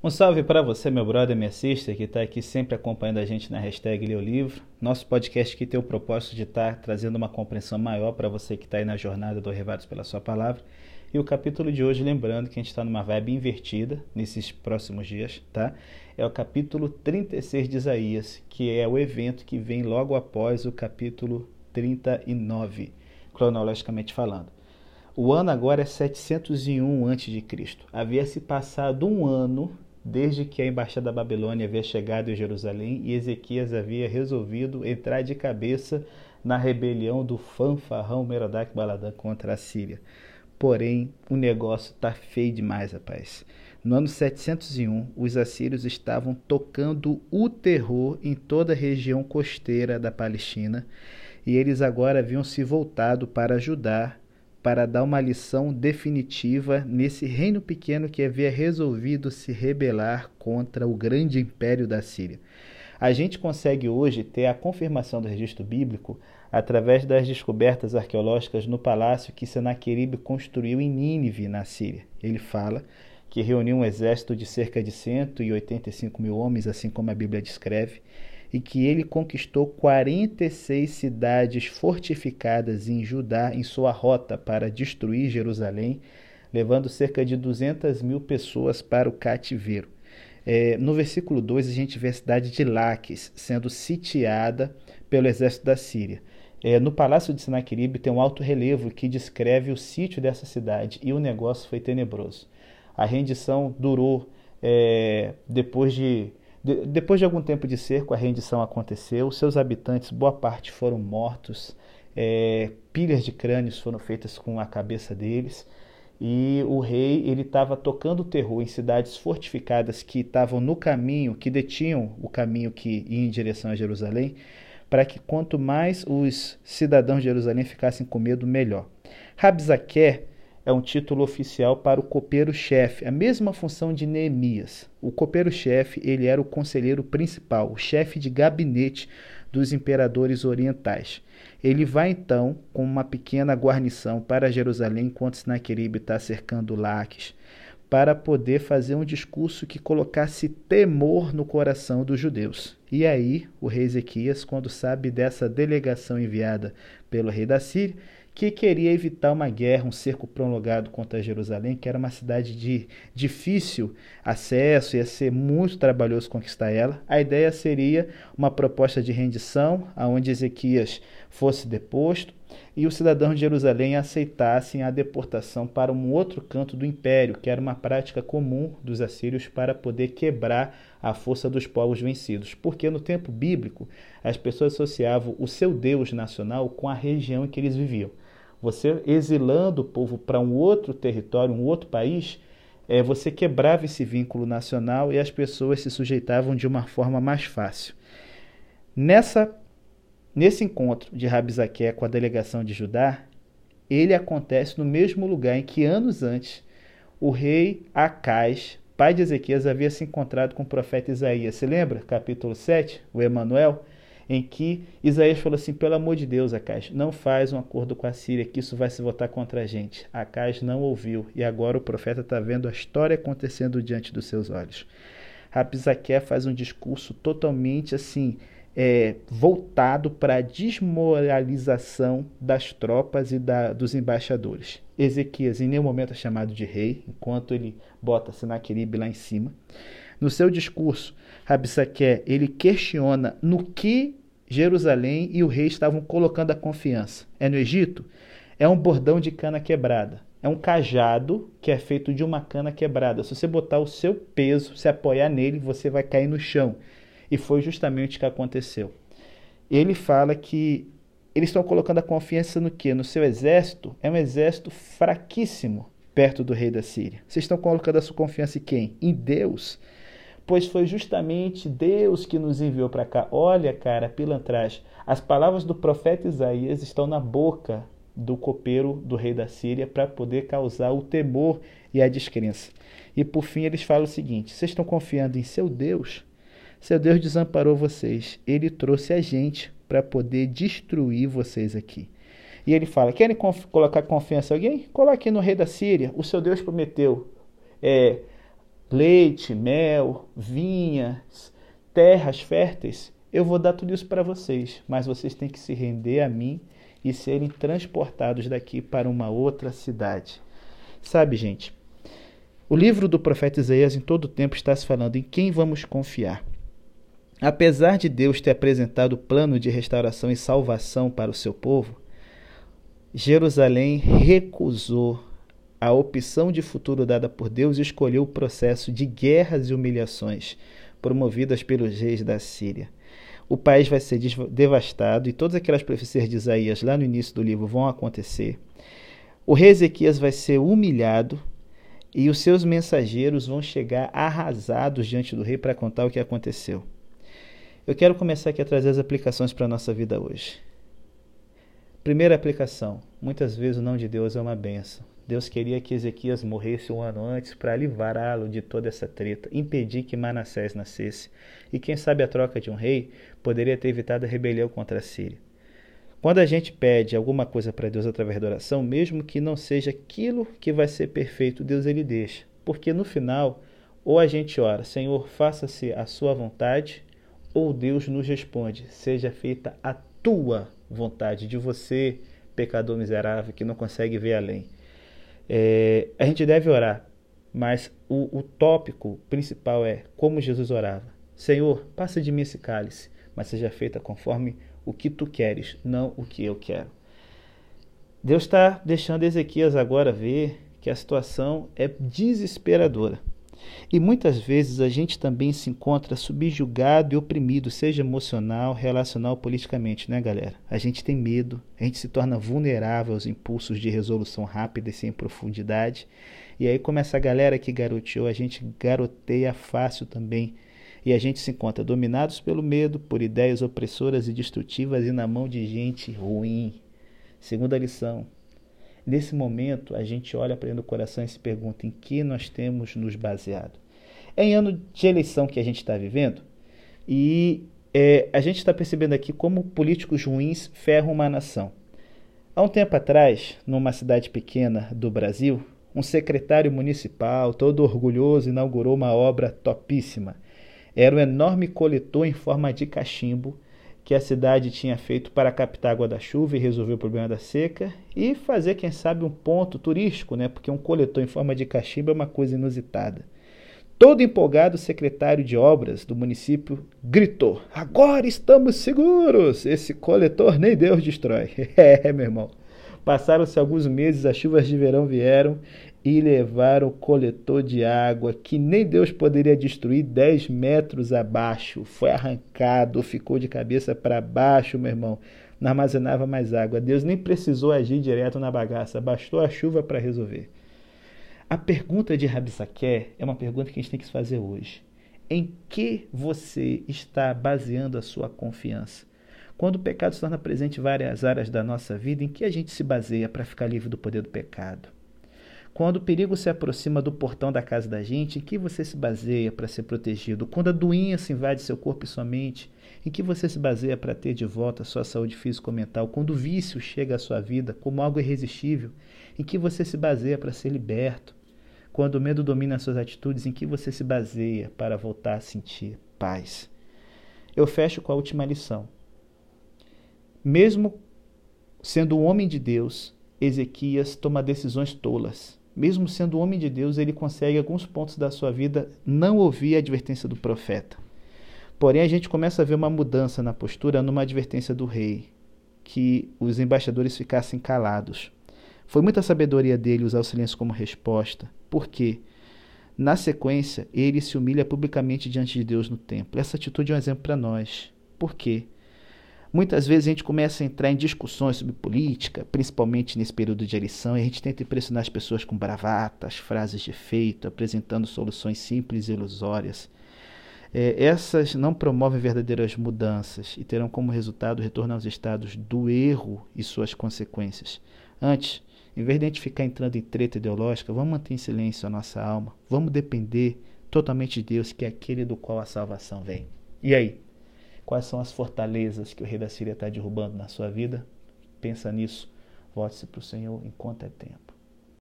Um salve para você, meu brother, minha sister, que está aqui sempre acompanhando a gente na hashtag Lê Livro. Nosso podcast que tem o propósito de estar tá trazendo uma compreensão maior para você que está aí na jornada do Revados pela Sua Palavra. E o capítulo de hoje, lembrando que a gente está numa vibe invertida nesses próximos dias, tá? É o capítulo 36 de Isaías, que é o evento que vem logo após o capítulo 39, cronologicamente falando. O ano agora é 701 a.C. Havia se passado um ano desde que a embaixada da Babilônia havia chegado em Jerusalém e Ezequias havia resolvido entrar de cabeça na rebelião do fanfarrão Merodach Baladã contra a Síria. Porém, o negócio está feio demais, rapaz. No ano 701, os assírios estavam tocando o terror em toda a região costeira da Palestina e eles agora haviam se voltado para ajudar para dar uma lição definitiva nesse reino pequeno que havia resolvido se rebelar contra o grande império da Síria. A gente consegue hoje ter a confirmação do registro bíblico através das descobertas arqueológicas no palácio que Senaqueribe construiu em Nínive, na Síria. Ele fala que reuniu um exército de cerca de 185 mil homens, assim como a Bíblia descreve, e que ele conquistou 46 cidades fortificadas em Judá em sua rota para destruir Jerusalém, levando cerca de 200 mil pessoas para o cativeiro. É, no versículo 2, a gente vê a cidade de Laques sendo sitiada pelo exército da Síria. É, no palácio de Sinaqueribe tem um alto relevo que descreve o sítio dessa cidade e o negócio foi tenebroso. A rendição durou é, depois de de, depois de algum tempo de cerco, a rendição aconteceu. Seus habitantes, boa parte, foram mortos. É, pilhas de crânios foram feitas com a cabeça deles. E o rei ele estava tocando terror em cidades fortificadas que estavam no caminho, que detinham o caminho que ia em direção a Jerusalém, para que quanto mais os cidadãos de Jerusalém ficassem com medo, melhor. Rabzaquer é um título oficial para o copeiro-chefe, a mesma função de Neemias. O copeiro-chefe ele era o conselheiro principal, o chefe de gabinete dos imperadores orientais. Ele vai então com uma pequena guarnição para Jerusalém enquanto Sinaqueribe está cercando Laques, para poder fazer um discurso que colocasse temor no coração dos judeus. E aí, o rei Ezequias, quando sabe dessa delegação enviada pelo rei da Síria, que queria evitar uma guerra, um cerco prolongado contra Jerusalém, que era uma cidade de difícil acesso, ia ser muito trabalhoso conquistar ela. A ideia seria uma proposta de rendição, aonde Ezequias fosse deposto e os cidadãos de Jerusalém aceitassem a deportação para um outro canto do império, que era uma prática comum dos assírios para poder quebrar a força dos povos vencidos. Porque no tempo bíblico, as pessoas associavam o seu Deus nacional com a região em que eles viviam. Você exilando o povo para um outro território, um outro país, é, você quebrava esse vínculo nacional e as pessoas se sujeitavam de uma forma mais fácil. Nessa, nesse encontro de Rabizaque com a delegação de Judá, ele acontece no mesmo lugar em que anos antes o rei Acais, pai de Ezequias, havia se encontrado com o profeta Isaías. Se lembra? Capítulo 7, o Emanuel em que Isaías falou assim: pelo amor de Deus, Acais, não faz um acordo com a Síria, que isso vai se votar contra a gente. Acais não ouviu, e agora o profeta está vendo a história acontecendo diante dos seus olhos. Rabizaque faz um discurso totalmente assim. É, voltado para a desmoralização das tropas e da, dos embaixadores. Ezequias em nenhum momento é chamado de rei, enquanto ele bota Senaqueribe lá em cima. No seu discurso, Rabissaque, ele questiona no que Jerusalém e o rei estavam colocando a confiança. É no Egito? É um bordão de cana quebrada. É um cajado que é feito de uma cana quebrada. Se você botar o seu peso, se apoiar nele, você vai cair no chão. E foi justamente o que aconteceu. Ele fala que eles estão colocando a confiança no que? No seu exército? É um exército fraquíssimo perto do rei da Síria. Vocês estão colocando a sua confiança em quem? Em Deus pois foi justamente Deus que nos enviou para cá. Olha, cara, pilantragem. As palavras do profeta Isaías estão na boca do copeiro do rei da Síria para poder causar o temor e a descrença. E por fim eles falam o seguinte: vocês estão confiando em seu Deus? Seu Deus desamparou vocês. Ele trouxe a gente para poder destruir vocês aqui. E ele fala: querem conf colocar confiança em alguém? Coloque no rei da Síria. O seu Deus prometeu. É, leite, mel, vinhas, terras férteis, eu vou dar tudo isso para vocês, mas vocês têm que se render a mim e serem transportados daqui para uma outra cidade. Sabe, gente, o livro do profeta Isaías em todo o tempo está se falando em quem vamos confiar. Apesar de Deus ter apresentado o plano de restauração e salvação para o seu povo, Jerusalém recusou a opção de futuro dada por Deus escolheu o processo de guerras e humilhações promovidas pelos reis da Síria. O país vai ser devastado e todas aquelas profecias de Isaías lá no início do livro vão acontecer. O rei Ezequias vai ser humilhado e os seus mensageiros vão chegar arrasados diante do rei para contar o que aconteceu. Eu quero começar aqui a trazer as aplicações para a nossa vida hoje. Primeira aplicação: muitas vezes o não de Deus é uma benção. Deus queria que Ezequias morresse um ano antes para livrá-lo de toda essa treta, impedir que Manassés nascesse. E quem sabe a troca de um rei poderia ter evitado a rebelião contra a Síria. Quando a gente pede alguma coisa para Deus através da oração, mesmo que não seja aquilo que vai ser perfeito, Deus ele deixa. Porque no final, ou a gente ora, Senhor, faça-se a sua vontade, ou Deus nos responde, seja feita a tua vontade de você, pecador miserável que não consegue ver além. É, a gente deve orar, mas o, o tópico principal é como Jesus orava: Senhor, passa de mim esse cálice, mas seja feita conforme o que tu queres, não o que eu quero. Deus está deixando Ezequias agora ver que a situação é desesperadora. E muitas vezes a gente também se encontra subjugado e oprimido, seja emocional, relacional, politicamente, né, galera? A gente tem medo, a gente se torna vulnerável aos impulsos de resolução rápida e sem profundidade. E aí, como essa galera que garoteou, a gente garoteia fácil também e a gente se encontra dominados pelo medo, por ideias opressoras e destrutivas e na mão de gente ruim. Segunda lição. Nesse momento, a gente olha para dentro do coração e se pergunta em que nós temos nos baseado. É em ano de eleição que a gente está vivendo e é, a gente está percebendo aqui como políticos ruins ferram uma nação. Há um tempo atrás, numa cidade pequena do Brasil, um secretário municipal, todo orgulhoso, inaugurou uma obra topíssima era um enorme coletor em forma de cachimbo que a cidade tinha feito para captar água da chuva e resolver o problema da seca e fazer, quem sabe, um ponto turístico, né? porque um coletor em forma de cachimbo é uma coisa inusitada. Todo empolgado, o secretário de obras do município gritou: Agora estamos seguros! Esse coletor nem Deus destrói. é, meu irmão. Passaram-se alguns meses, as chuvas de verão vieram e levaram o coletor de água que nem Deus poderia destruir 10 metros abaixo. Foi arrancado, ficou de cabeça para baixo, meu irmão. Não armazenava mais água. Deus nem precisou agir direto na bagaça, bastou a chuva para resolver. A pergunta de Rabissaqué é uma pergunta que a gente tem que fazer hoje. Em que você está baseando a sua confiança? Quando o pecado se torna presente em várias áreas da nossa vida, em que a gente se baseia para ficar livre do poder do pecado? Quando o perigo se aproxima do portão da casa da gente, em que você se baseia para ser protegido? Quando a doença invade seu corpo e sua mente, em que você se baseia para ter de volta a sua saúde física ou mental? Quando o vício chega à sua vida como algo irresistível, em que você se baseia para ser liberto? Quando o medo domina suas atitudes, em que você se baseia para voltar a sentir paz? Eu fecho com a última lição. Mesmo sendo um homem de Deus, Ezequias toma decisões tolas mesmo sendo homem de Deus, ele consegue, em alguns pontos da sua vida, não ouvir a advertência do profeta. Porém, a gente começa a ver uma mudança na postura numa advertência do rei, que os embaixadores ficassem calados. Foi muita sabedoria dele usar o silêncio como resposta. Por quê? Na sequência, ele se humilha publicamente diante de Deus no templo. Essa atitude é um exemplo para nós. Por quê? Muitas vezes a gente começa a entrar em discussões sobre política, principalmente nesse período de eleição, e a gente tenta impressionar as pessoas com bravatas, frases de efeito, apresentando soluções simples e ilusórias. É, essas não promovem verdadeiras mudanças e terão como resultado o retorno aos estados do erro e suas consequências. Antes, em vez de a gente ficar entrando em treta ideológica, vamos manter em silêncio a nossa alma, vamos depender totalmente de Deus, que é aquele do qual a salvação vem. E aí? Quais são as fortalezas que o rei da Síria está derrubando na sua vida? Pensa nisso. Volte-se para o Senhor enquanto é tempo.